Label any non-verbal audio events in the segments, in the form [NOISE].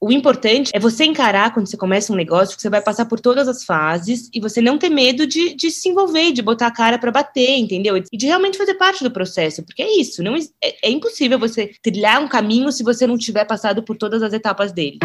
O importante é você encarar quando você começa um negócio que você vai passar por todas as fases e você não ter medo de, de se envolver, de botar a cara para bater, entendeu? E de realmente fazer parte do processo, porque é isso, não é, é impossível você trilhar um caminho se você não tiver passado por todas as etapas dele.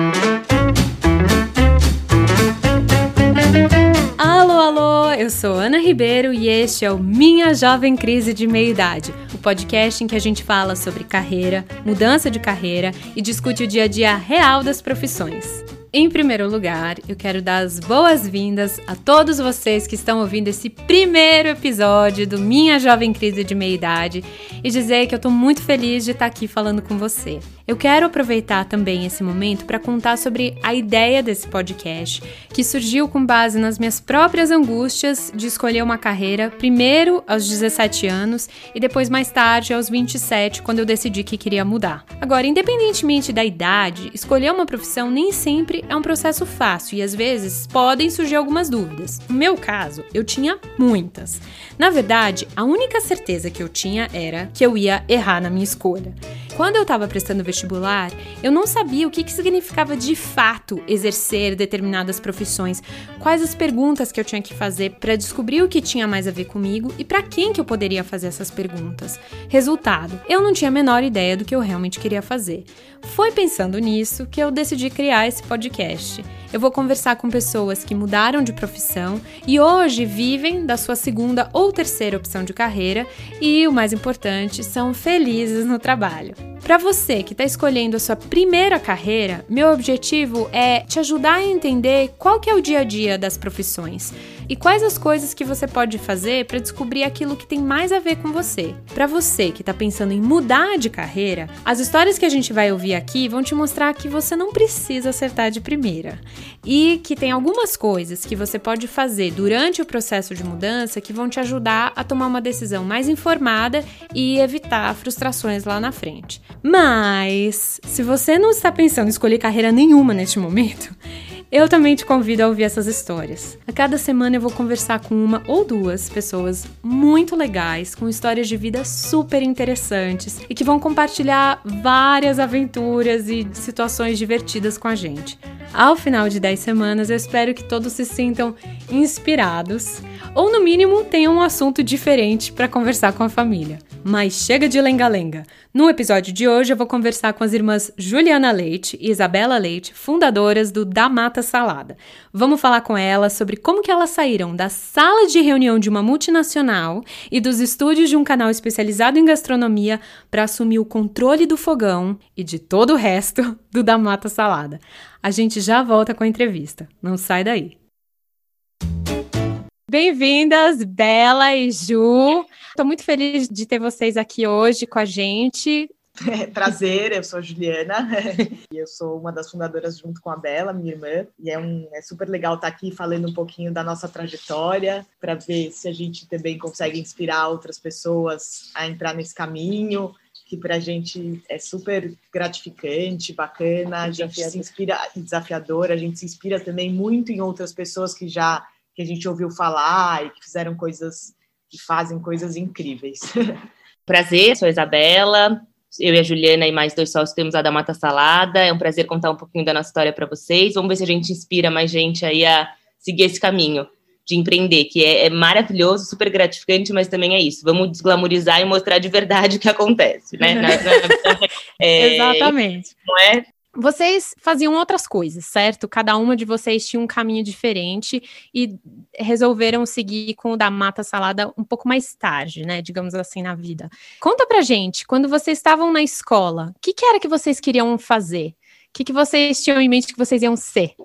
Alô, alô, eu sou Ana Ribeiro e este é o Minha Jovem Crise de Meia Idade, o podcast em que a gente fala sobre carreira, mudança de carreira e discute o dia a dia real das profissões. Em primeiro lugar, eu quero dar as boas-vindas a todos vocês que estão ouvindo esse primeiro episódio do Minha Jovem Crise de Meia Idade e dizer que eu estou muito feliz de estar aqui falando com você. Eu quero aproveitar também esse momento para contar sobre a ideia desse podcast, que surgiu com base nas minhas próprias angústias de escolher uma carreira, primeiro aos 17 anos e depois mais tarde aos 27, quando eu decidi que queria mudar. Agora, independentemente da idade, escolher uma profissão nem sempre é um processo fácil e às vezes podem surgir algumas dúvidas. No meu caso, eu tinha muitas. Na verdade, a única certeza que eu tinha era que eu ia errar na minha escolha. Quando eu estava prestando vestibular, eu não sabia o que, que significava de fato exercer determinadas profissões, quais as perguntas que eu tinha que fazer para descobrir o que tinha mais a ver comigo e para quem que eu poderia fazer essas perguntas. Resultado, eu não tinha a menor ideia do que eu realmente queria fazer. Foi pensando nisso que eu decidi criar esse podcast. Eu vou conversar com pessoas que mudaram de profissão e hoje vivem da sua segunda ou terceira opção de carreira e, o mais importante, são felizes no trabalho. Para você que está escolhendo a sua primeira carreira, meu objetivo é te ajudar a entender qual que é o dia a dia das profissões e quais as coisas que você pode fazer para descobrir aquilo que tem mais a ver com você. Para você que está pensando em mudar de carreira, as histórias que a gente vai ouvir aqui vão te mostrar que você não precisa acertar de primeira e que tem algumas coisas que você pode fazer durante o processo de mudança que vão te ajudar a tomar uma decisão mais informada e evitar frustrações lá na frente. Mas, se você não está pensando em escolher carreira nenhuma neste momento, [LAUGHS] eu também te convido a ouvir essas histórias. A cada semana eu vou conversar com uma ou duas pessoas muito legais, com histórias de vida super interessantes e que vão compartilhar várias aventuras e situações divertidas com a gente. Ao final de 10 semanas, eu espero que todos se sintam inspirados ou, no mínimo, tenham um assunto diferente para conversar com a família. Mas chega de lenga-lenga. No episódio de hoje, eu vou conversar com as irmãs Juliana Leite e Isabela Leite, fundadoras do Da Mata Salada. Vamos falar com elas sobre como que elas saíram da sala de reunião de uma multinacional e dos estúdios de um canal especializado em gastronomia para assumir o controle do fogão e de todo o resto do Da Mata Salada. A gente já volta com a entrevista. Não sai daí. Bem-vindas, Bela e Ju. Estou muito feliz de ter vocês aqui hoje com a gente. [LAUGHS] Prazer, eu sou a Juliana [LAUGHS] e eu sou uma das fundadoras junto com a Bela, minha irmã, e é, um, é super legal estar aqui falando um pouquinho da nossa trajetória para ver se a gente também consegue inspirar outras pessoas a entrar nesse caminho, que para a gente é super gratificante, bacana, a gente se inspira, desafiador, a gente se inspira também muito em outras pessoas que já que a gente ouviu falar e que fizeram coisas que fazem coisas incríveis. [LAUGHS] Prazer, sou a Isabela. Eu e a Juliana e mais dois sócios temos a da Mata Salada. É um prazer contar um pouquinho da nossa história para vocês. Vamos ver se a gente inspira mais gente aí a seguir esse caminho de empreender, que é, é, maravilhoso, super gratificante, mas também é isso. Vamos desglamorizar e mostrar de verdade o que acontece, né? [LAUGHS] na, na, é, Exatamente. Não é? Vocês faziam outras coisas, certo? Cada uma de vocês tinha um caminho diferente e resolveram seguir com o da Mata Salada um pouco mais tarde, né? Digamos assim, na vida. Conta pra gente, quando vocês estavam na escola, o que, que, era que vocês queriam fazer? O que, que vocês tinham em mente que vocês iam ser?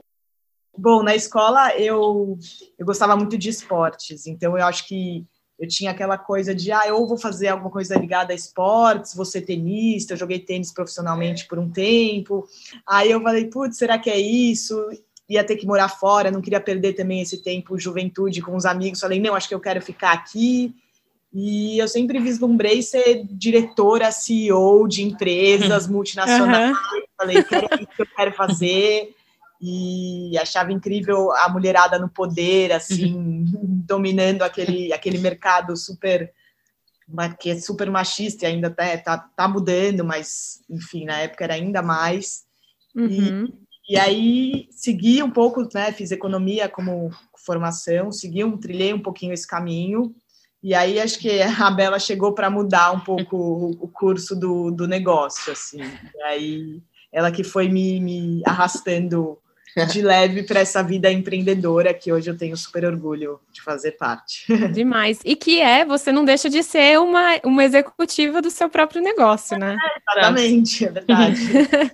Bom, na escola eu, eu gostava muito de esportes, então eu acho que eu tinha aquela coisa de, ah, eu vou fazer alguma coisa ligada a esportes, vou ser tenista, eu joguei tênis profissionalmente por um tempo. Aí eu falei, putz, será que é isso? Ia ter que morar fora, não queria perder também esse tempo juventude com os amigos. Falei, não, acho que eu quero ficar aqui. E eu sempre vislumbrei ser diretora, CEO de empresas [LAUGHS] multinacionais. Uhum. Falei, é isso que eu quero fazer e achava incrível a mulherada no poder, assim, [LAUGHS] dominando aquele, aquele mercado super que é super machista e ainda tá, tá, tá mudando, mas enfim, na época era ainda mais. Uhum. E aí segui um pouco, né? Fiz economia como formação, segui um, trilhei um pouquinho esse caminho. E aí acho que a Bela chegou para mudar um pouco o, curso do, do negócio, assim. E aí ela que foi me, me arrastando de leve para essa vida empreendedora que hoje eu tenho super orgulho de fazer parte. [LAUGHS] Demais. E que é, você não deixa de ser uma, uma executiva do seu próprio negócio, né? É, exatamente, é verdade.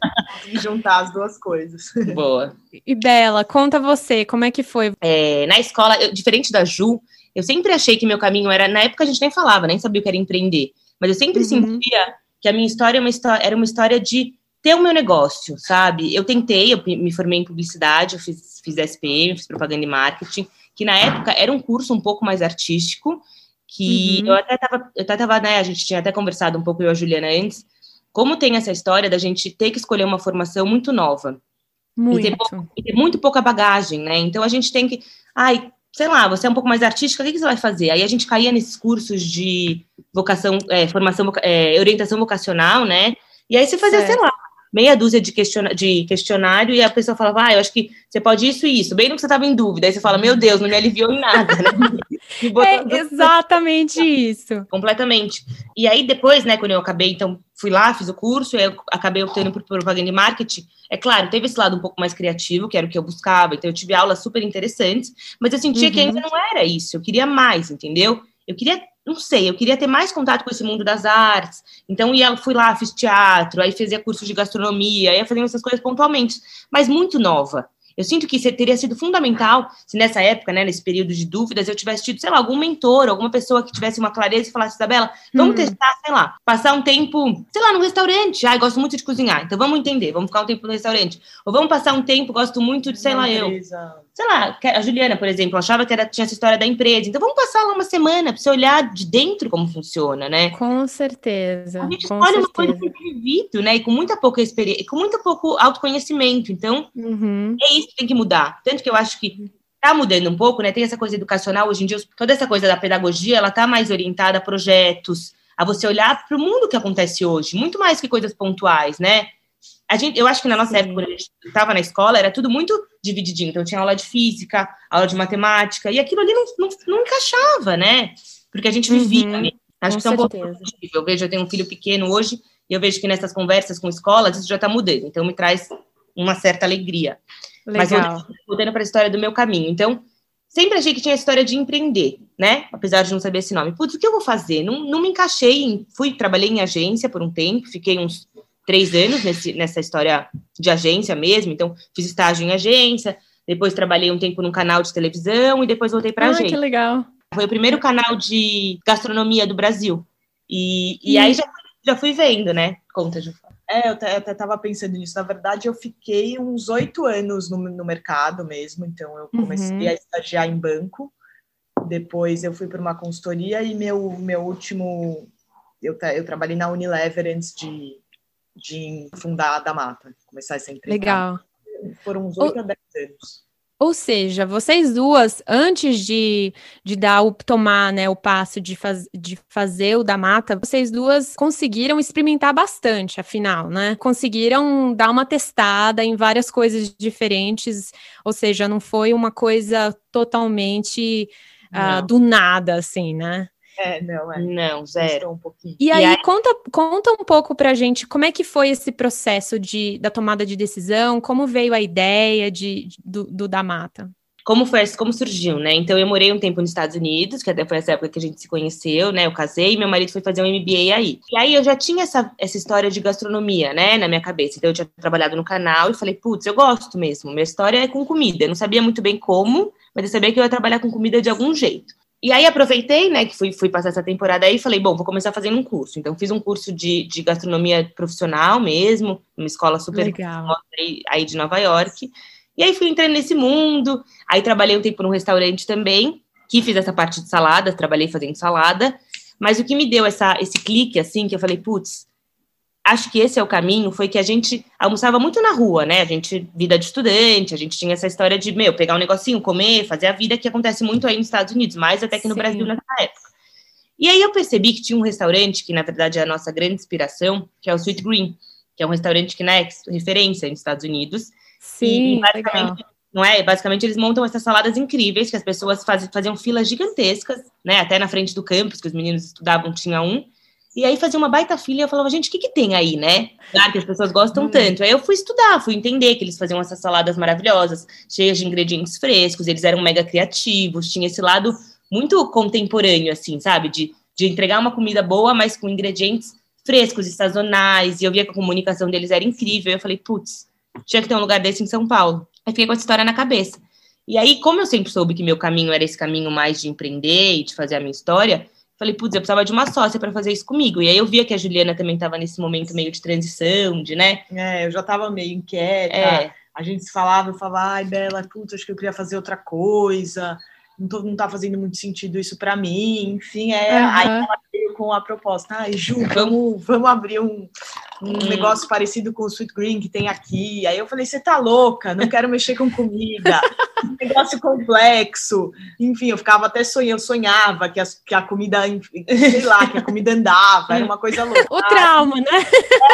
[LAUGHS] juntar as duas coisas. Boa. E Bela, conta você, como é que foi? É, na escola, eu, diferente da Ju, eu sempre achei que meu caminho era. Na época a gente nem falava, nem sabia o que era empreender. Mas eu sempre uhum. sentia que a minha história, é uma história era uma história de ter o meu negócio, sabe? Eu tentei, eu me formei em publicidade, eu fiz, fiz SPM, fiz propaganda e marketing, que na época era um curso um pouco mais artístico, que uhum. eu até tava, eu até tava, né, a gente tinha até conversado um pouco eu e a Juliana antes, como tem essa história da gente ter que escolher uma formação muito nova. Muito. E ter, e ter muito pouca bagagem, né? Então a gente tem que, ai, sei lá, você é um pouco mais artística, o que, que você vai fazer? Aí a gente caía nesses cursos de vocação, é, formação, é, orientação vocacional, né? E aí você fazia, certo. sei lá, meia dúzia de, questiona de questionário e a pessoa falava, ah, eu acho que você pode isso e isso, bem no que você estava em dúvida. Aí você fala, meu Deus, não me aliviou em nada, né? [LAUGHS] é exatamente isso. Completamente. E aí depois, né, quando eu acabei, então, fui lá, fiz o curso, eu acabei optando por propaganda e marketing. É claro, teve esse lado um pouco mais criativo, que era o que eu buscava, então eu tive aulas super interessantes, mas eu sentia uhum. que ainda não era isso, eu queria mais, entendeu? Eu queria não sei, eu queria ter mais contato com esse mundo das artes. Então, ia, fui lá, fiz teatro, aí fazia curso de gastronomia, ia fazendo essas coisas pontualmente, mas muito nova. Eu sinto que teria sido fundamental se nessa época, né, nesse período de dúvidas, eu tivesse tido, sei lá, algum mentor, alguma pessoa que tivesse uma clareza e falasse, Isabela, vamos hum. testar, sei lá, passar um tempo, sei lá, no restaurante. Ai, gosto muito de cozinhar, então vamos entender, vamos ficar um tempo no restaurante. Ou vamos passar um tempo, gosto muito de, sei lá, eu. Sei lá, a Juliana, por exemplo, achava que era, tinha essa história da empresa. Então vamos passar lá uma semana para você olhar de dentro como funciona, né? Com certeza. A gente olha certeza. uma coisa que vivido, né? E com muita pouca experiência, com muito pouco autoconhecimento. Então, uhum. é isso que tem que mudar. Tanto que eu acho que está mudando um pouco, né? Tem essa coisa educacional hoje em dia, toda essa coisa da pedagogia, ela está mais orientada a projetos, a você olhar para o mundo que acontece hoje, muito mais que coisas pontuais, né? A gente, eu acho que na nossa época, quando a gente estava na escola, era tudo muito divididinho. Então, tinha aula de física, aula de matemática, e aquilo ali não, não, não encaixava, né? Porque a gente vivia. Uhum, acho que isso é um pouco Eu vejo, eu tenho um filho pequeno hoje, e eu vejo que nessas conversas com escolas, isso já está mudando. Então, me traz uma certa alegria. Legal. Mas voltando para a história do meu caminho. Então, sempre achei que tinha a história de empreender, né? Apesar de não saber esse nome. Putz, o que eu vou fazer? Não, não me encaixei. Em, fui, trabalhei em agência por um tempo, fiquei uns três anos nesse, nessa história de agência mesmo. Então, fiz estágio em agência, depois trabalhei um tempo num canal de televisão e depois voltei para a agência. que legal. Foi o primeiro canal de gastronomia do Brasil. E, e, e... aí já, já fui vendo, né? Conta, Ju. É, eu até estava pensando nisso. Na verdade, eu fiquei uns oito anos no, no, mercado mesmo. Então, eu comecei uhum. a estagiar em banco. Depois, eu fui para uma consultoria e meu, meu último. Eu, eu trabalhei na Unilever antes de, de fundar a da Mata, começar essa empresa. Legal. Foram uns oito a dez anos. Ou seja, vocês duas, antes de, de dar o tomar né, o passo de, faz, de fazer o da mata, vocês duas conseguiram experimentar bastante, afinal, né? Conseguiram dar uma testada em várias coisas diferentes, ou seja, não foi uma coisa totalmente uh, do nada, assim, né? É, não, é. Não, zero. Um pouquinho. E, e aí, aí, Conta, conta um pouco pra gente como é que foi esse processo de, da tomada de decisão, como veio a ideia de, do, do da mata? Como foi, como surgiu, né? Então, eu morei um tempo nos Estados Unidos, que até foi essa época que a gente se conheceu, né? Eu casei e meu marido foi fazer um MBA aí. E aí, eu já tinha essa, essa história de gastronomia, né? Na minha cabeça. Então, eu tinha trabalhado no canal e falei, putz, eu gosto mesmo. Minha história é com comida. Eu não sabia muito bem como, mas eu sabia que eu ia trabalhar com comida de algum jeito. E aí aproveitei, né, que fui, fui passar essa temporada aí e falei, bom, vou começar fazendo um curso. Então fiz um curso de, de gastronomia profissional mesmo, uma escola super Legal. Aí, aí de Nova York. E aí fui entrando nesse mundo, aí trabalhei um tempo num restaurante também, que fiz essa parte de salada, trabalhei fazendo salada, mas o que me deu essa, esse clique, assim, que eu falei, putz, acho que esse é o caminho, foi que a gente almoçava muito na rua, né? A gente, vida de estudante, a gente tinha essa história de, meu, pegar um negocinho, comer, fazer a vida que acontece muito aí nos Estados Unidos, mais até que no Sim. Brasil nessa época. E aí eu percebi que tinha um restaurante, que na verdade é a nossa grande inspiração, que é o Sweet Green, que é um restaurante que né, é referência nos Estados Unidos. Sim, e, basicamente, não é? Basicamente, eles montam essas saladas incríveis, que as pessoas faz, faziam filas gigantescas, né? Até na frente do campus, que os meninos estudavam, tinha um. E aí fazia uma baita fila e eu falava, gente, o que, que tem aí, né? Claro que as pessoas gostam hum. tanto. Aí eu fui estudar, fui entender que eles faziam essas saladas maravilhosas, cheias de ingredientes frescos, eles eram mega criativos, tinha esse lado muito contemporâneo, assim, sabe? De, de entregar uma comida boa, mas com ingredientes frescos e sazonais. E eu via que a comunicação deles era incrível. Eu falei, putz, tinha que ter um lugar desse em São Paulo. Aí fiquei com essa história na cabeça. E aí, como eu sempre soube que meu caminho era esse caminho mais de empreender e de fazer a minha história, falei, putz, eu precisava de uma sócia para fazer isso comigo. E aí eu via que a Juliana também estava nesse momento meio de transição, de, né? É, eu já estava meio inquieta. É. A gente se falava, eu falava, ai, Bela, putz, acho que eu queria fazer outra coisa. Não, tô, não tá fazendo muito sentido isso para mim. Enfim, é, uhum. aí ela com a proposta, ai, Ju, vamos, vamos abrir um, um hum. negócio parecido com o Sweet Green que tem aqui. Aí eu falei, você tá louca, não quero mexer com comida, [LAUGHS] um negócio complexo. Enfim, eu ficava até sonhando, eu sonhava que, as, que a comida, [LAUGHS] sei lá, que a comida andava, era uma coisa louca. O trauma, né?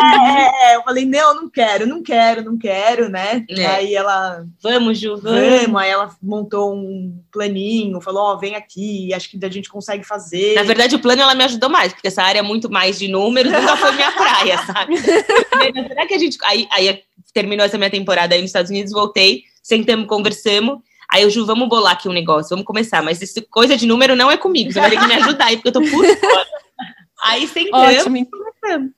É, é, eu falei, não, não quero, não quero, não quero, né? É. Aí ela, vamos, Ju, vamos. vamos. Aí ela montou um planinho, falou, ó, oh, vem aqui, acho que a gente consegue fazer. Na verdade, o plano ela me ajudou mais, porque essa área é muito mais de números, nunca foi minha praia, [LAUGHS] sabe? Será que a gente. Aí, aí terminou essa minha temporada aí nos Estados Unidos, voltei, sentamos, conversamos. Aí eu, Ju, vamos bolar aqui um negócio, vamos começar. Mas essa coisa de número não é comigo, você vai ter que me ajudar aí, porque eu tô por [LAUGHS] fora. Aí sentamos Ótimo. começamos.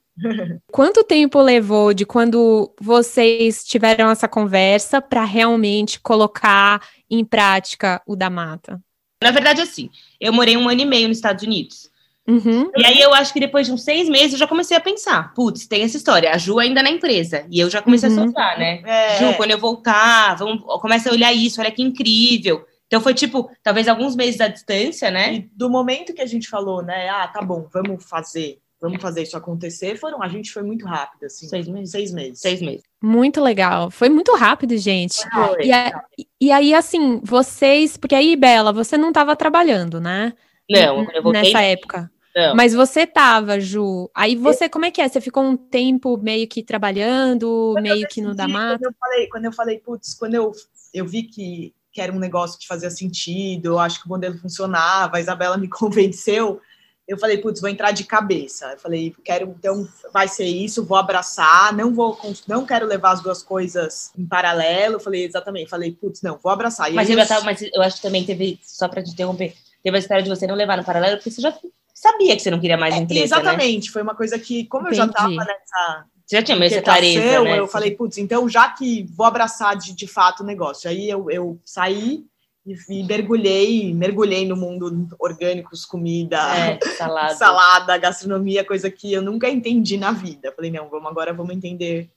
Quanto tempo levou de quando vocês tiveram essa conversa para realmente colocar em prática o da mata? Na verdade, assim, eu morei um ano e meio nos Estados Unidos. Uhum. E aí eu acho que depois de uns seis meses eu já comecei a pensar, putz, tem essa história, a Ju ainda na empresa. E eu já comecei uhum. a soltar, né? É. Ju, quando eu voltar, vamos, começa a olhar isso, olha que incrível. Então foi tipo, talvez alguns meses à distância, né? E do momento que a gente falou, né? Ah, tá bom, vamos fazer, vamos fazer isso acontecer, foram, a gente foi muito rápido, assim. Seis meses. Seis meses. Seis meses. Muito legal. Foi muito rápido, gente. Foi, e, a, e aí, assim, vocês, porque aí, Bela, você não estava trabalhando, né? Não, eu voltei. Nessa época. Não. Mas você tava, Ju. Aí você, como é que é? Você ficou um tempo meio que trabalhando, quando meio que no da mata? Quando eu falei, quando eu falei, putz, quando eu, eu vi que, que era um negócio que fazia sentido, eu acho que o modelo funcionava, a Isabela me [LAUGHS] convenceu, eu falei, putz, vou entrar de cabeça. Eu falei, quero, então vai ser isso, vou abraçar, não vou, não quero levar as duas coisas em paralelo. Eu falei, exatamente, falei, putz, não, vou abraçar. E mas, eu, mas eu acho que também teve, só para te interromper, teve a história de você não levar no paralelo, porque você já sabia que você não queria mais é, empresa, é, Exatamente, né? foi uma coisa que, como Entendi. eu já estava nessa... Você já tinha meio essa clareza, né? Eu falei, putz, então já que vou abraçar de, de fato o negócio. Aí eu, eu saí e, e, mergulhei, mergulhei no mundo orgânicos, comida, é, salada. [LAUGHS] salada, gastronomia, coisa que eu nunca entendi na vida. Falei, não, vamos agora vamos entender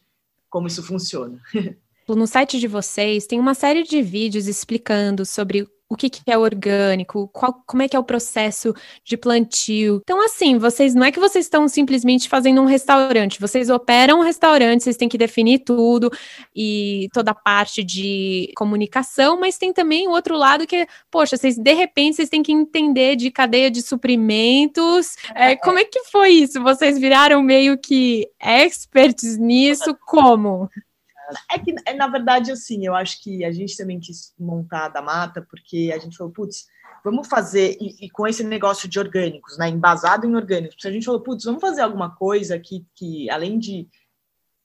como isso funciona. [LAUGHS] No site de vocês tem uma série de vídeos explicando sobre o que, que é orgânico, qual, como é que é o processo de plantio. Então, assim, vocês não é que vocês estão simplesmente fazendo um restaurante, vocês operam um restaurante, vocês têm que definir tudo e toda a parte de comunicação, mas tem também o outro lado que, poxa, vocês de repente vocês têm que entender de cadeia de suprimentos. É, [LAUGHS] como é que foi isso? Vocês viraram meio que experts nisso? Como? É que, é, na verdade, assim, eu acho que a gente também quis montar da mata, porque a gente falou, putz, vamos fazer, e, e, com esse negócio de orgânicos, né, embasado em orgânicos, a gente falou, putz, vamos fazer alguma coisa que, que além de,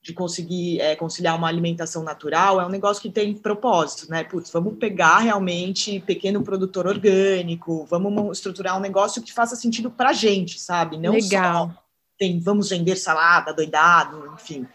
de conseguir é, conciliar uma alimentação natural, é um negócio que tem propósito, né, putz, vamos pegar realmente pequeno produtor orgânico, vamos estruturar um negócio que faça sentido pra gente, sabe, não Legal. só tem, vamos vender salada, doidado, enfim,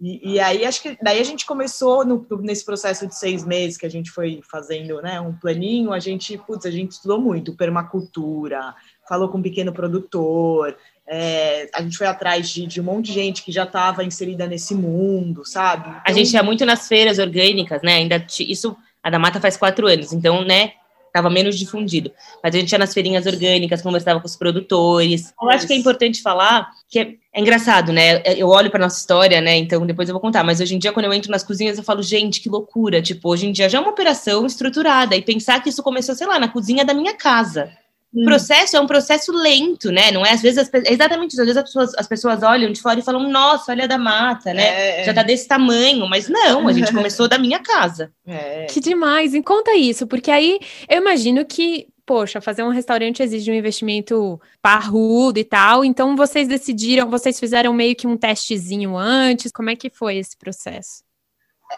e, e, aí acho que daí a gente começou no, nesse processo de seis meses que a gente foi fazendo né, um planinho, a gente, putz, a gente estudou muito permacultura, falou com um pequeno produtor, é, a gente foi atrás de, de, um monte de gente que já estava inserida nesse mundo, sabe? Então, a gente ia muito nas feiras orgânicas, né? Ainda isso a da mata faz quatro anos, então, né? Estava menos difundido. Mas a gente ia nas feirinhas orgânicas, conversava com os produtores. Eu acho que é importante falar que é, é engraçado, né? Eu olho para nossa história, né? Então depois eu vou contar. Mas hoje em dia, quando eu entro nas cozinhas, eu falo, gente, que loucura. Tipo, hoje em dia já é uma operação estruturada. E pensar que isso começou, sei lá, na cozinha da minha casa. O processo é um processo lento, né? Não é às vezes as, exatamente isso. Às vezes as pessoas, as pessoas olham de fora e falam, nossa, olha da mata, né? É, Já tá desse tamanho, mas não, a gente [LAUGHS] começou da minha casa. É. Que demais! E conta isso, porque aí eu imagino que poxa, fazer um restaurante exige um investimento parrudo e tal. Então vocês decidiram, vocês fizeram meio que um testezinho antes. Como é que foi esse processo?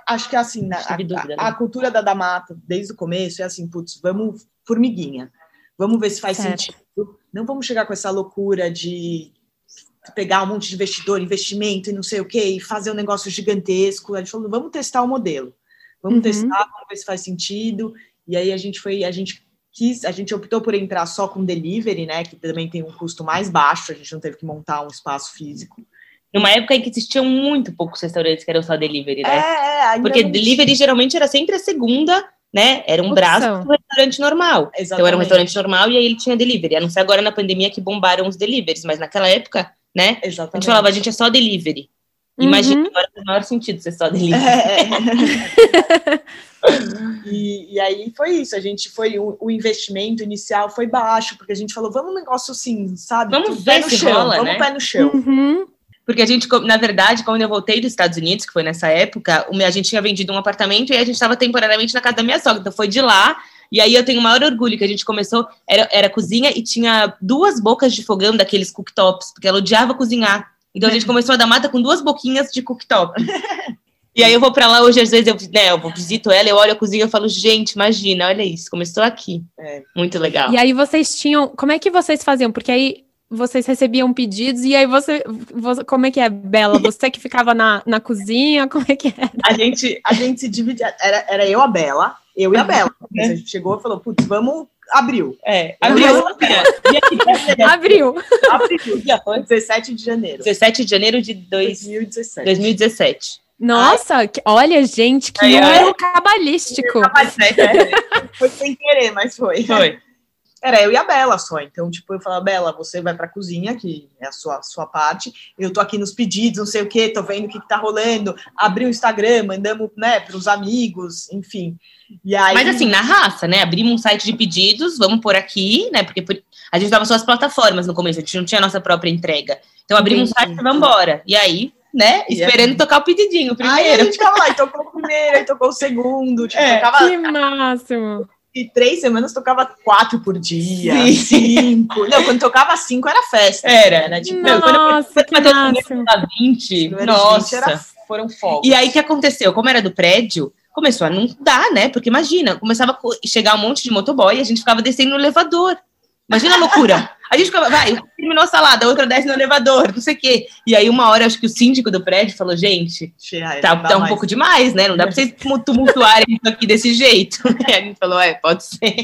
Acho que assim, né, a, dúvida, a, a, cultura da Damata, desde o começo, é assim, putz, vamos formiguinha. Vamos ver se faz certo. sentido. Não vamos chegar com essa loucura de pegar um monte de investidor, investimento e não sei o quê, e fazer um negócio gigantesco. A gente falou, vamos testar o modelo. Vamos uhum. testar, vamos ver se faz sentido. E aí a gente foi, a gente quis, a gente optou por entrar só com delivery, né? Que também tem um custo mais baixo, a gente não teve que montar um espaço físico. Numa época em que existiam muito poucos restaurantes que eram só delivery, né? É, é Porque delivery geralmente era sempre a segunda né? Era um braço do restaurante normal. Exatamente. Então era um restaurante normal e aí ele tinha delivery. A não ser agora na pandemia que bombaram os deliveries, mas naquela época, né? Exatamente. A gente falava, a gente é só delivery. Uhum. Imagina, agora faz o maior sentido ser só delivery. É. [LAUGHS] e, e, aí foi isso, a gente foi, o, o, investimento inicial foi baixo, porque a gente falou, vamos um negócio assim, sabe? Vamos ver se chão, rola, vamos né? pé no chão. Uhum. Porque a gente, na verdade, quando eu voltei dos Estados Unidos, que foi nessa época, a gente tinha vendido um apartamento e a gente estava temporariamente na casa da minha sogra. Então foi de lá. E aí eu tenho o maior orgulho que a gente começou, era, era cozinha e tinha duas bocas de fogão daqueles cooktops, porque ela odiava cozinhar. Então a gente [LAUGHS] começou a dar mata com duas boquinhas de cooktop. [LAUGHS] E aí eu vou para lá hoje, às vezes eu, né, eu visito ela, eu olho a cozinha e falo, gente, imagina, olha isso, começou aqui. É. Muito legal. E aí vocês tinham, como é que vocês faziam? Porque aí vocês recebiam pedidos e aí você, você, como é que é, Bela? [LAUGHS] Você que ficava na, na cozinha, como é que é? A gente, a gente se dividia, era, era eu a Bela, eu e a Bela. É. A gente chegou e falou, putz, vamos, abriu. É, abriu. abriu. Abriu, dia 17 de janeiro. 17 de janeiro de dois, 2017. 2017. Nossa, que, olha, gente, que número cabalístico. Cabalístico, é. Foi sem querer, mas foi. Foi era eu e a Bela só. Então, tipo, eu falava, Bela, você vai pra cozinha, que é a sua, sua parte. Eu tô aqui nos pedidos, não sei o quê, tô vendo o que, que tá rolando. Abri o Instagram, mandamos, né, pros amigos, enfim. E aí... Mas assim, na raça, né? Abrimos um site de pedidos, vamos por aqui, né? Porque por... a gente dava só as plataformas no começo, a gente não tinha a nossa própria entrega. Então abrimos um site e vamos embora. E aí, né? Esperando tocar o pedidinho primeiro. Aí a gente ficava lá, e tocou o primeiro, aí tocou o segundo, tipo, é, tocava... Que máximo! E três semanas tocava quatro por dia, Sim. cinco. [LAUGHS] Não, quando tocava cinco era festa. Era, né? Tipo, nossa, quando eu máximo. 20, nossa. 20 era, foram fogos. E aí, o que aconteceu? Como era do prédio, começou a não dar, né? Porque imagina, começava a chegar um monte de motoboy e a gente ficava descendo no elevador. Imagina a loucura. A gente ficava, vai, terminou a salada, a outra desce no elevador, não sei o quê. E aí, uma hora, acho que o síndico do prédio falou, gente, tá, tá um pouco demais, né? Não dá pra vocês [LAUGHS] tumultuarem isso aqui desse jeito. [LAUGHS] E a gente falou, é, pode ser.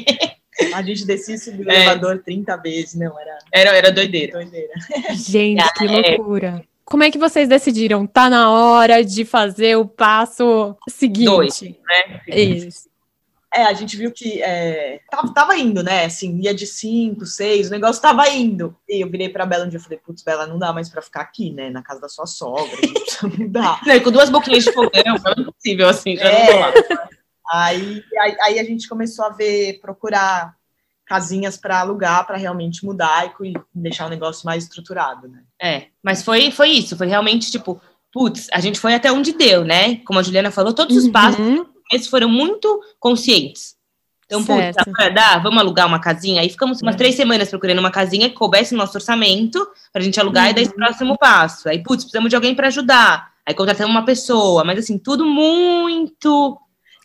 A gente descia o é. elevador 30 vezes, não, era... Era, era doideira. doideira. Gente, que é. loucura. Como é que vocês decidiram? Tá na hora de fazer o passo seguinte. Dois, né? Isso. É, a gente viu que é, tava, tava, indo, né? Assim, ia de cinco, seis, o negócio tava indo. E eu virei pra Bela um dia e falei, putz, Bela, não dá mais pra ficar aqui, né? Na casa da sua sogra, a gente precisa mudar. [LAUGHS] Não, com duas boquinhas de fogão, foi impossível, assim, já é, não lá. Aí, aí, aí, a gente começou a ver, procurar casinhas para alugar, para realmente mudar e deixar o negócio mais estruturado, né? É, mas foi, foi isso, foi realmente tipo, putz, a gente foi até onde deu, né? Como a Juliana falou, todos os uhum. Esses foram muito conscientes. Então, putz, para dar, vamos alugar uma casinha. Aí ficamos umas três semanas procurando uma casinha que coubesse no nosso orçamento para a gente alugar uhum. e dar esse uhum. próximo passo. Aí, putz, precisamos de alguém para ajudar. Aí contratamos uma pessoa, mas assim, tudo muito.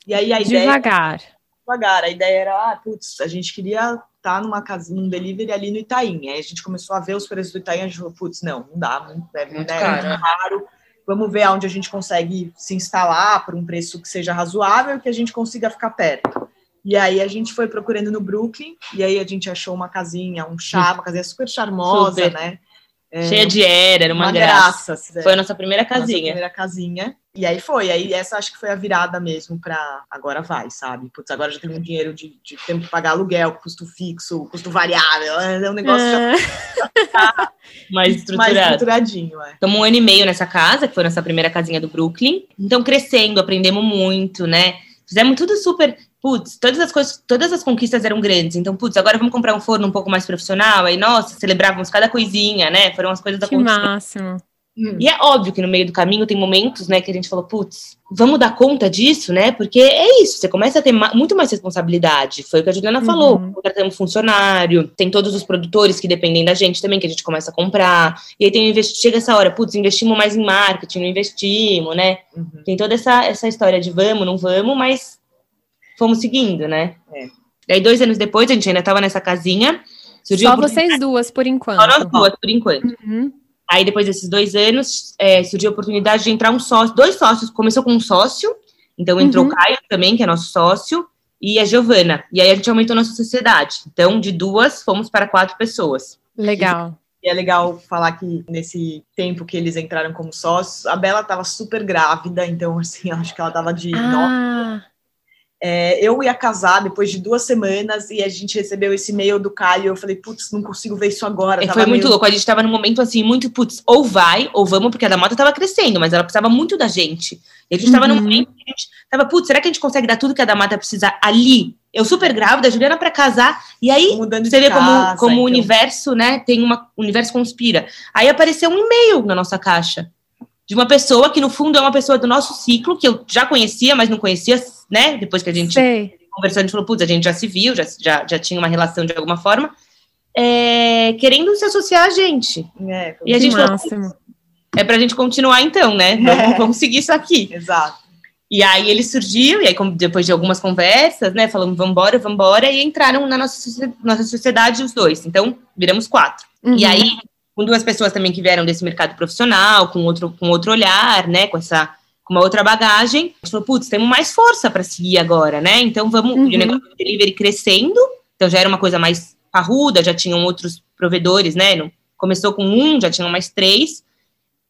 E aí a ideia. Devagar. Devagar. A ideia era, ah, putz, a gente queria estar tá numa casa, num delivery ali no Itaim. Aí a gente começou a ver os preços do Itaim e a gente falou, putz, não, não dá, muito, é, muito, é, caro. muito caro vamos ver aonde a gente consegue se instalar por um preço que seja razoável e que a gente consiga ficar perto. E aí a gente foi procurando no Brooklyn, e aí a gente achou uma casinha, um chá, uma casinha super charmosa, super. né? É, Cheia de era, era uma, uma graça. graça. Foi a nossa primeira casinha. Nossa primeira casinha. E aí foi, aí essa acho que foi a virada mesmo para agora vai, sabe? Putz, agora já tem um dinheiro de, de tempo que pagar aluguel, custo fixo, custo variável, é um negócio é. [LAUGHS] já [LAUGHS] mais estruturado. Mais estruturadinho, é. Estamos um ano e meio nessa casa, que foi nossa primeira casinha do Brooklyn. Então crescendo, aprendemos muito, né? Fizemos tudo super putz, todas as coisas, todas as conquistas eram grandes. Então, putz, agora vamos comprar um forno um pouco mais profissional. Aí, nossa, celebrávamos cada coisinha, né? Foram as coisas da Que máximo. Hum. E é óbvio que no meio do caminho tem momentos, né, que a gente falou, putz, vamos dar conta disso, né? Porque é isso, você começa a ter ma muito mais responsabilidade. Foi o que a Juliana uhum. falou. Contratamos funcionário, tem todos os produtores que dependem da gente também, que a gente começa a comprar. E aí tem chega essa hora, putz, investimos mais em marketing, não investimos, né? Uhum. Tem toda essa, essa história de vamos, não vamos, mas fomos seguindo, né? É. Daí, dois anos depois, a gente ainda estava nessa casinha. Só vocês duas, por enquanto. Só nós duas, por enquanto. Uhum. Aí, depois desses dois anos, é, surgiu a oportunidade de entrar um sócio, dois sócios. Começou com um sócio, então entrou uhum. o Caio também, que é nosso sócio, e a Giovana. E aí a gente aumentou nossa sociedade. Então, de duas, fomos para quatro pessoas. Legal. E é legal falar que nesse tempo que eles entraram como sócios, a Bela estava super grávida, então, assim, [LAUGHS] acho que ela estava de ah. É, eu ia casar depois de duas semanas e a gente recebeu esse e-mail do Caio. Eu falei, putz, não consigo ver isso agora. É, foi muito meio... louco. A gente tava num momento assim, muito, putz, ou vai, ou vamos, porque a Damata tava crescendo, mas ela precisava muito da gente. E a gente uhum. tava num uhum. momento que a gente tava, putz, será que a gente consegue dar tudo que a Damata precisa ali? Eu super grávida, a Juliana para casar, e aí Mudando você vê casa, como, como então. o universo, né, tem uma. O universo conspira. Aí apareceu um e-mail na nossa caixa de uma pessoa que, no fundo, é uma pessoa do nosso ciclo, que eu já conhecia, mas não conhecia, né? Depois que a gente Sei. conversou, a gente falou, putz, a gente já se viu, já, já, já tinha uma relação de alguma forma, é, querendo se associar a gente. É, e a gente máximo. falou, é pra gente continuar então, né? Vamos, é. vamos seguir isso aqui. [LAUGHS] Exato. E aí ele surgiu, e aí depois de algumas conversas, né, falando vambora, vambora, e entraram na nossa, nossa sociedade os dois. Então, viramos quatro. Uhum. E aí, com duas pessoas também que vieram desse mercado profissional, com outro, com outro olhar, né, com essa com uma outra bagagem. A gente falou, putz, temos mais força para seguir agora, né? Então vamos, uhum. o negócio do delivery crescendo, então já era uma coisa mais parruda, já tinham outros provedores, né? Começou com um, já tinham mais três.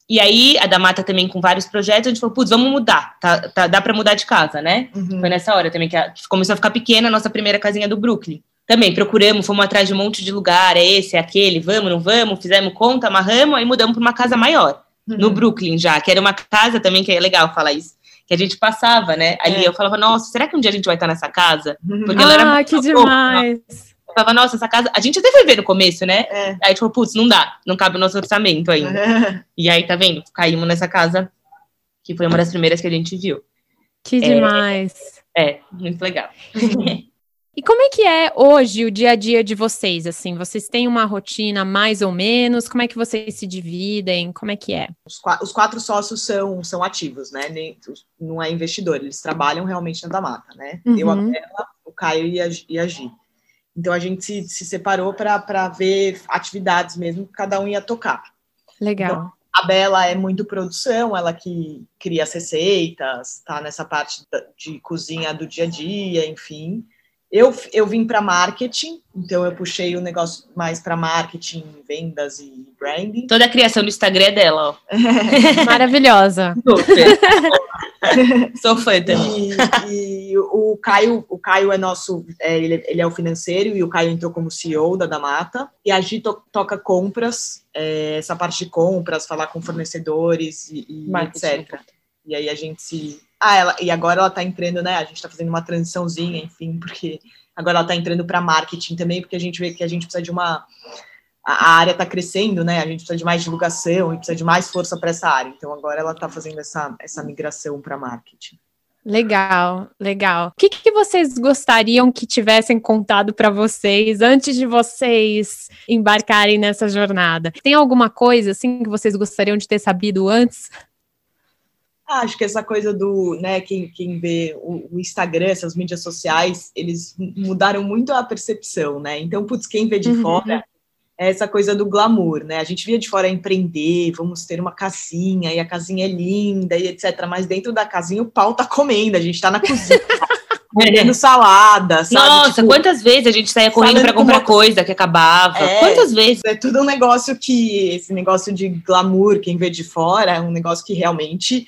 E aí, a da Mata também com vários projetos, a gente falou, putz, vamos mudar, tá, tá dá para mudar de casa, né? Uhum. Foi nessa hora também que a, começou a ficar pequena a nossa primeira casinha do Brooklyn também procuramos, fomos atrás de um monte de lugar, é esse, é aquele, vamos, não vamos, fizemos conta, amarramos, aí mudamos para uma casa maior, uhum. no Brooklyn já, que era uma casa também, que é legal falar isso, que a gente passava, né, ali, é. eu falava, nossa, será que um dia a gente vai estar nessa casa? Uhum. Porque ela era ah, que demais! eu falava, nossa, essa casa, a gente até foi ver no começo, né, é. aí a gente falou, putz, não dá, não cabe o nosso orçamento ainda, é. [LAUGHS] e aí, tá vendo, caímos nessa casa, que foi uma das primeiras que a gente viu. Que demais! É, muito legal. [LAUGHS] E como é que é hoje o dia a dia de vocês? Assim, vocês têm uma rotina mais ou menos? Como é que vocês se dividem? Como é que é? Os, quatro, os quatro sócios são, são ativos, né? Nem, não é investidor, eles trabalham realmente na Damata, né? Uhum. Eu, a Bela, o Caio e a, e a Gi. Então a gente se, se separou para ver atividades mesmo que cada um ia tocar. Legal. Então, a Bela é muito produção, ela que cria as receitas, tá nessa parte de cozinha do dia a dia, enfim. Eu, eu vim para marketing, então eu puxei o negócio mais para marketing, vendas e branding. Toda a criação do Instagram é dela, ó. [LAUGHS] Maravilhosa. Sou fã [LAUGHS] também. E, e, o Caio, o Caio é nosso, é, ele, ele, é o financeiro e o Caio entrou como CEO da Damata. E a Gi to, toca compras, é, essa parte de compras, falar com fornecedores e, e etc. E aí a gente se ah, ela, e agora ela está entrando, né? A gente está fazendo uma transiçãozinha, enfim, porque agora ela está entrando para marketing também, porque a gente vê que a gente precisa de uma. A área está crescendo, né? A gente precisa de mais divulgação e precisa de mais força para essa área. Então agora ela está fazendo essa, essa migração para marketing. Legal, legal. O que, que vocês gostariam que tivessem contado para vocês antes de vocês embarcarem nessa jornada? Tem alguma coisa assim que vocês gostariam de ter sabido antes? Ah, acho que essa coisa do, né, quem, quem vê o, o, Instagram, essas mídias sociais, eles mudaram muito a percepção, né? Então, putz, quem vê de uhum. fora é essa coisa do glamour, né? A gente via de fora empreender, vamos ter uma casinha, e a casinha é linda, e etc. Mas dentro da casinha o pau tá comendo, a gente tá na [LAUGHS] cozinha. vendendo salada, sabe? Nossa, tipo, quantas vezes a gente saía correndo para comprar uma... coisa que acabava? É, quantas vezes? É tudo um negócio que, esse negócio de glamour, quem vê de fora, é um negócio que realmente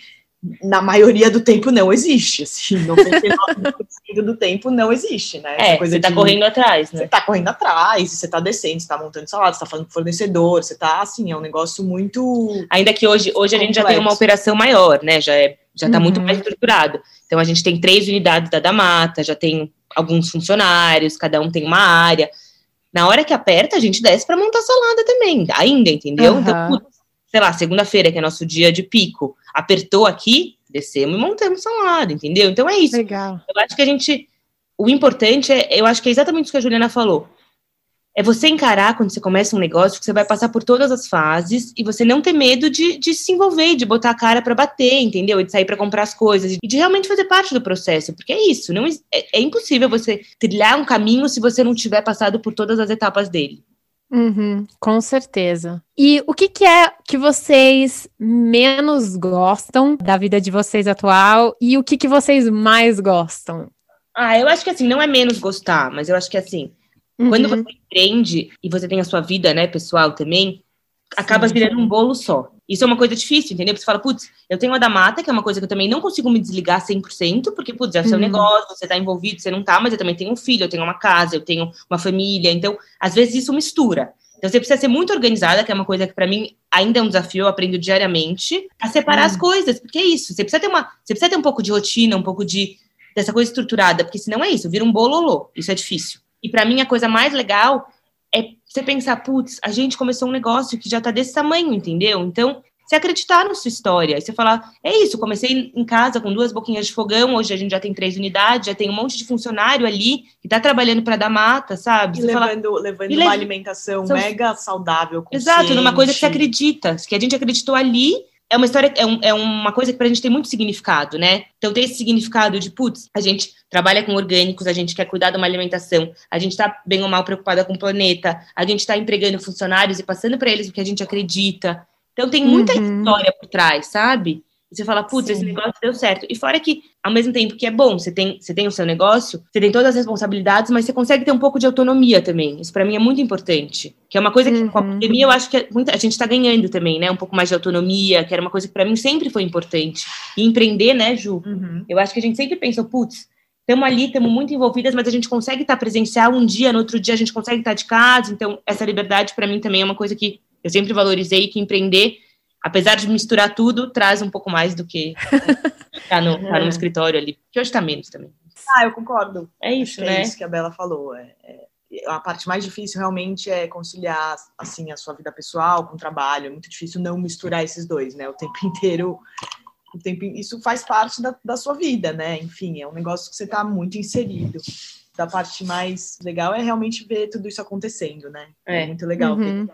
na maioria do tempo não existe, assim, 99% do tempo não existe, né? É, você tá de, correndo atrás, né? Você tá correndo atrás, você tá descendo, você tá montando salada, você tá falando com fornecedor, você tá, assim, é um negócio muito... Ainda que hoje, hoje a gente já tem uma operação maior, né? Já é Já está uhum. muito mais estruturado. Então a gente tem três unidades da Damata, já tem alguns funcionários, cada um tem uma área. Na hora que aperta, a gente desce para montar salada também, ainda, entendeu? Uhum. Então, sei lá, segunda-feira, que é nosso dia de pico, apertou aqui, descemos e montamos salada, entendeu? Então é isso. Legal. Eu acho que a gente. O importante é, eu acho que é exatamente isso que a Juliana falou é você encarar quando você começa um negócio que você vai passar por todas as fases e você não ter medo de, de se envolver, de botar a cara para bater, entendeu? E de sair para comprar as coisas e de realmente fazer parte do processo, porque é isso, não é, é impossível você trilhar um caminho se você não tiver passado por todas as etapas dele. Uhum, com certeza. E o que, que, é que vocês menos gostam da vida de vocês atual e o que, que vocês mais gostam? Ah, eu acho que assim, não é menos gostar, mas eu acho que assim, Uhum. Quando você empreende e você tem a sua vida, né, pessoal também, acaba Sim. virando um bolo só. Isso é uma coisa difícil, entendeu? Porque você fala, putz, eu tenho a da mata, que é uma coisa que eu também não consigo me desligar 100%, porque, putz, é o seu uhum. negócio, você tá envolvido, você não tá, mas eu também tenho um filho, eu tenho uma casa, eu tenho uma família, então, às vezes isso mistura. Então, você precisa ser muito organizada, que é uma coisa que para mim ainda é um desafio, eu aprendo diariamente, a separar uhum. as coisas, porque é isso, você precisa ter uma, você precisa ter um pouco de rotina, um pouco de, dessa coisa estruturada, porque senão é isso, vira um bololô, isso é difícil. E para mim a coisa mais legal é você pensar, putz, a gente começou um negócio que já está desse tamanho, entendeu? Então, você acreditar na sua história. E você falar, é isso, comecei em casa com duas boquinhas de fogão, hoje a gente já tem três unidades, já tem um monte de funcionário ali que está trabalhando para dar mata, sabe? Você e levando, fala, levando e uma alimentação são... mega saudável, Exato, numa coisa que você acredita, que a gente acreditou ali é uma história, é, um, é uma coisa que pra gente tem muito significado, né? Então tem esse significado de, putz, a gente trabalha com orgânicos, a gente quer cuidar de uma alimentação, a gente tá bem ou mal preocupada com o planeta, a gente tá empregando funcionários e passando para eles o que a gente acredita. Então tem muita uhum. história por trás, sabe? Você fala, putz, esse negócio deu certo. E fora que, ao mesmo tempo que é bom, você tem, você tem o seu negócio, você tem todas as responsabilidades, mas você consegue ter um pouco de autonomia também. Isso para mim é muito importante. Que é uma coisa que uhum. com a uhum. pandemia eu acho que muita, a gente está ganhando também, né? Um pouco mais de autonomia, que era uma coisa que para mim sempre foi importante. E empreender, né, Ju? Uhum. Eu acho que a gente sempre pensa, putz, estamos ali, estamos muito envolvidas, mas a gente consegue estar tá presencial um dia, no outro dia a gente consegue estar tá de casa. Então, essa liberdade para mim também é uma coisa que eu sempre valorizei, que empreender apesar de misturar tudo, traz um pouco mais do que tá no, tá no é. escritório ali, que hoje está menos também. Ah, eu concordo. É isso, Acho né? É isso que a Bela falou. É, é, a parte mais difícil realmente é conciliar assim a sua vida pessoal com o trabalho. É muito difícil não misturar esses dois, né? O tempo [LAUGHS] inteiro. O tempo, isso faz parte da, da sua vida, né? Enfim, é um negócio que você está muito inserido. Da parte mais legal é realmente ver tudo isso acontecendo, né? É, é muito legal uhum. ver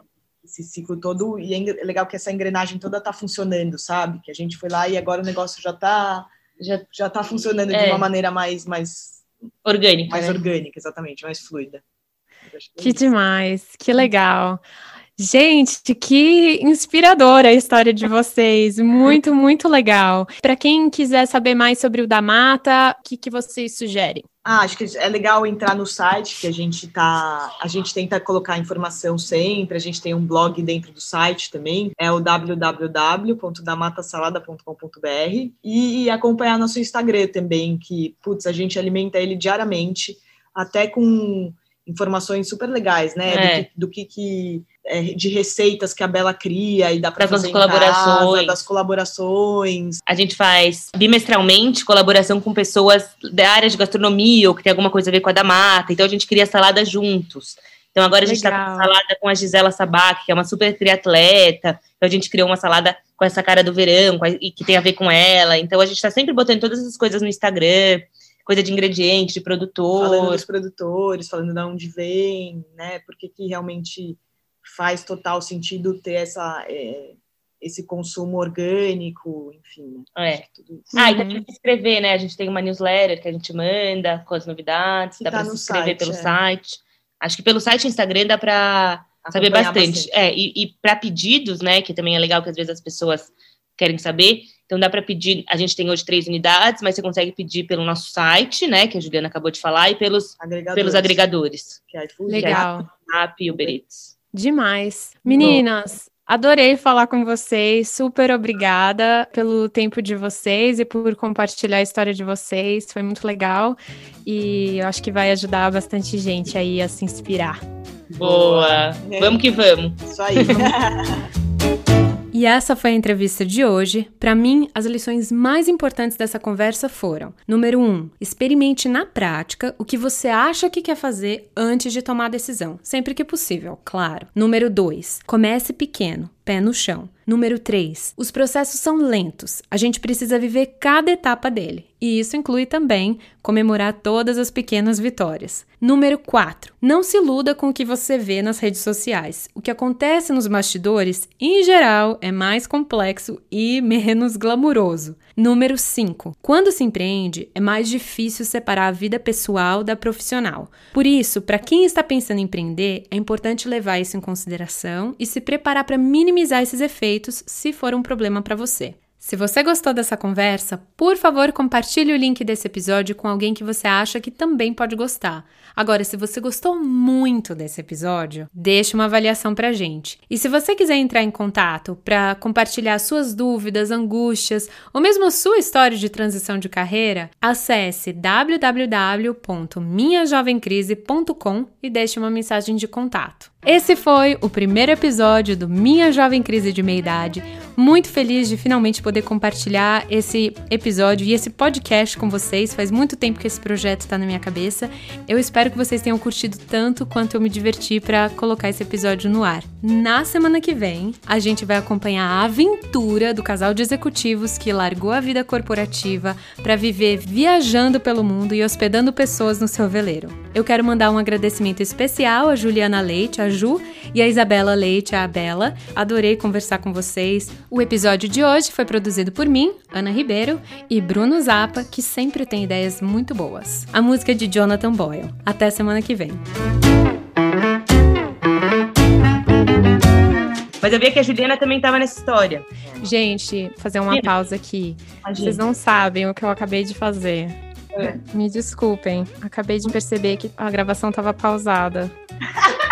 esse ciclo todo, e é legal que essa engrenagem toda tá funcionando, sabe? Que a gente foi lá e agora o negócio já tá já, já tá funcionando é. de uma maneira mais mais orgânica, mais né? orgânica, exatamente, mais fluida. Que, que demais, que legal. Gente, que inspiradora a história de vocês. Muito, muito legal. Para quem quiser saber mais sobre o da Mata, o que, que vocês sugerem? Ah, acho que é legal entrar no site que a gente tá, a gente tenta colocar informação sempre, a gente tem um blog dentro do site também, é o www.damatasalada.com.br e acompanhar nosso Instagram também, que putz, a gente alimenta ele diariamente, até com informações super legais, né? É. Do, que, do que, que de receitas que a Bela cria e dá para fazer colaborações. Casa, das colaborações. A gente faz bimestralmente colaboração com pessoas da área de gastronomia ou que tem alguma coisa a ver com a da mata. Então a gente cria salada juntos. Então agora a gente está com salada com a Gisela Sabac, que é uma super triatleta. Então a gente criou uma salada com essa cara do verão e que tem a ver com ela. Então a gente está sempre botando todas essas coisas no Instagram coisa de ingrediente, de produtor. Falando dos produtores, falando de onde vem, né? Porque que realmente faz total sentido ter essa, é, esse consumo orgânico, enfim. Né? É. Ah, e dá para se inscrever, né? A gente tem uma newsletter que a gente manda com as novidades, dá tá para se inscrever site, pelo é. site. Acho que pelo site e Instagram dá para saber bastante. bastante. É, e, e para pedidos, né? Que também é legal que às vezes as pessoas querem saber. Então dá para pedir, a gente tem hoje três unidades, mas você consegue pedir pelo nosso site, né, que a Juliana acabou de falar, e pelos agregadores. Pelos agregadores que é iFood, Legal. Que é App e Uber Eats. Demais. Meninas, adorei falar com vocês. Super obrigada pelo tempo de vocês e por compartilhar a história de vocês. Foi muito legal e eu acho que vai ajudar bastante gente aí a se inspirar. Boa. Vamos que vamos. Isso aí. [LAUGHS] E essa foi a entrevista de hoje. Para mim, as lições mais importantes dessa conversa foram: número um, experimente na prática o que você acha que quer fazer antes de tomar a decisão, sempre que possível, claro. Número dois, comece pequeno pé no chão. Número 3. Os processos são lentos. A gente precisa viver cada etapa dele. E isso inclui também comemorar todas as pequenas vitórias. Número 4. Não se iluda com o que você vê nas redes sociais. O que acontece nos bastidores, em geral, é mais complexo e menos glamuroso. Número 5. Quando se empreende, é mais difícil separar a vida pessoal da profissional. Por isso, para quem está pensando em empreender, é importante levar isso em consideração e se preparar para minimizar esses efeitos se for um problema para você. Se você gostou dessa conversa, por favor, compartilhe o link desse episódio com alguém que você acha que também pode gostar. Agora, se você gostou muito desse episódio, deixe uma avaliação pra gente. E se você quiser entrar em contato para compartilhar suas dúvidas, angústias ou mesmo a sua história de transição de carreira, acesse www.minhajovemcrise.com e deixe uma mensagem de contato. Esse foi o primeiro episódio do Minha Jovem Crise de Meia Idade. Muito feliz de finalmente poder compartilhar esse episódio e esse podcast com vocês. Faz muito tempo que esse projeto está na minha cabeça. Eu espero que vocês tenham curtido tanto quanto eu me diverti para colocar esse episódio no ar. Na semana que vem, a gente vai acompanhar a aventura do casal de executivos que largou a vida corporativa para viver viajando pelo mundo e hospedando pessoas no seu veleiro. Eu quero mandar um agradecimento especial a Juliana Leite, a Ju, e a Isabela Leite, a Bela. Adorei conversar com vocês. O episódio de hoje foi produzido por mim, Ana Ribeiro, e Bruno Zappa, que sempre tem ideias muito boas. A música é de Jonathan Boyle. Até semana que vem. Mas eu vi que a Juliana também estava nessa história. Gente, fazer uma pausa aqui. Imagina. Vocês não sabem o que eu acabei de fazer. É. Me desculpem, acabei de perceber que a gravação estava pausada. [LAUGHS]